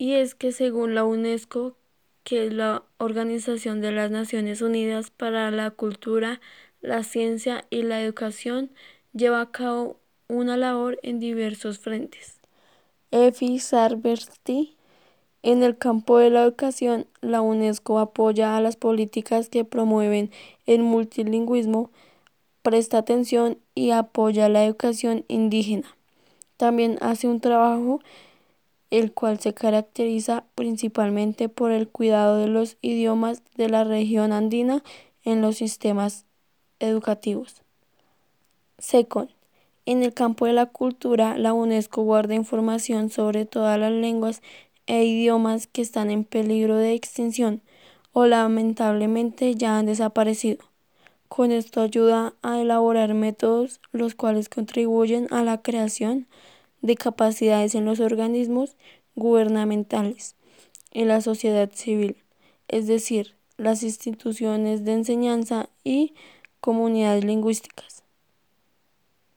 Y es que según la UNESCO, que es la Organización de las Naciones Unidas para la Cultura, la Ciencia y la Educación, lleva a cabo una labor en diversos frentes. Efi Sarberti en el campo de la educación, la UNESCO apoya a las políticas que promueven el multilingüismo, presta atención y apoya la educación indígena. También hace un trabajo el cual se caracteriza principalmente por el cuidado de los idiomas de la región andina en los sistemas educativos. SECON. En el campo de la cultura, la UNESCO guarda información sobre todas las lenguas e idiomas que están en peligro de extinción o lamentablemente ya han desaparecido. Con esto ayuda a elaborar métodos los cuales contribuyen a la creación de capacidades en los organismos gubernamentales, en la sociedad civil, es decir, las instituciones de enseñanza y comunidades lingüísticas.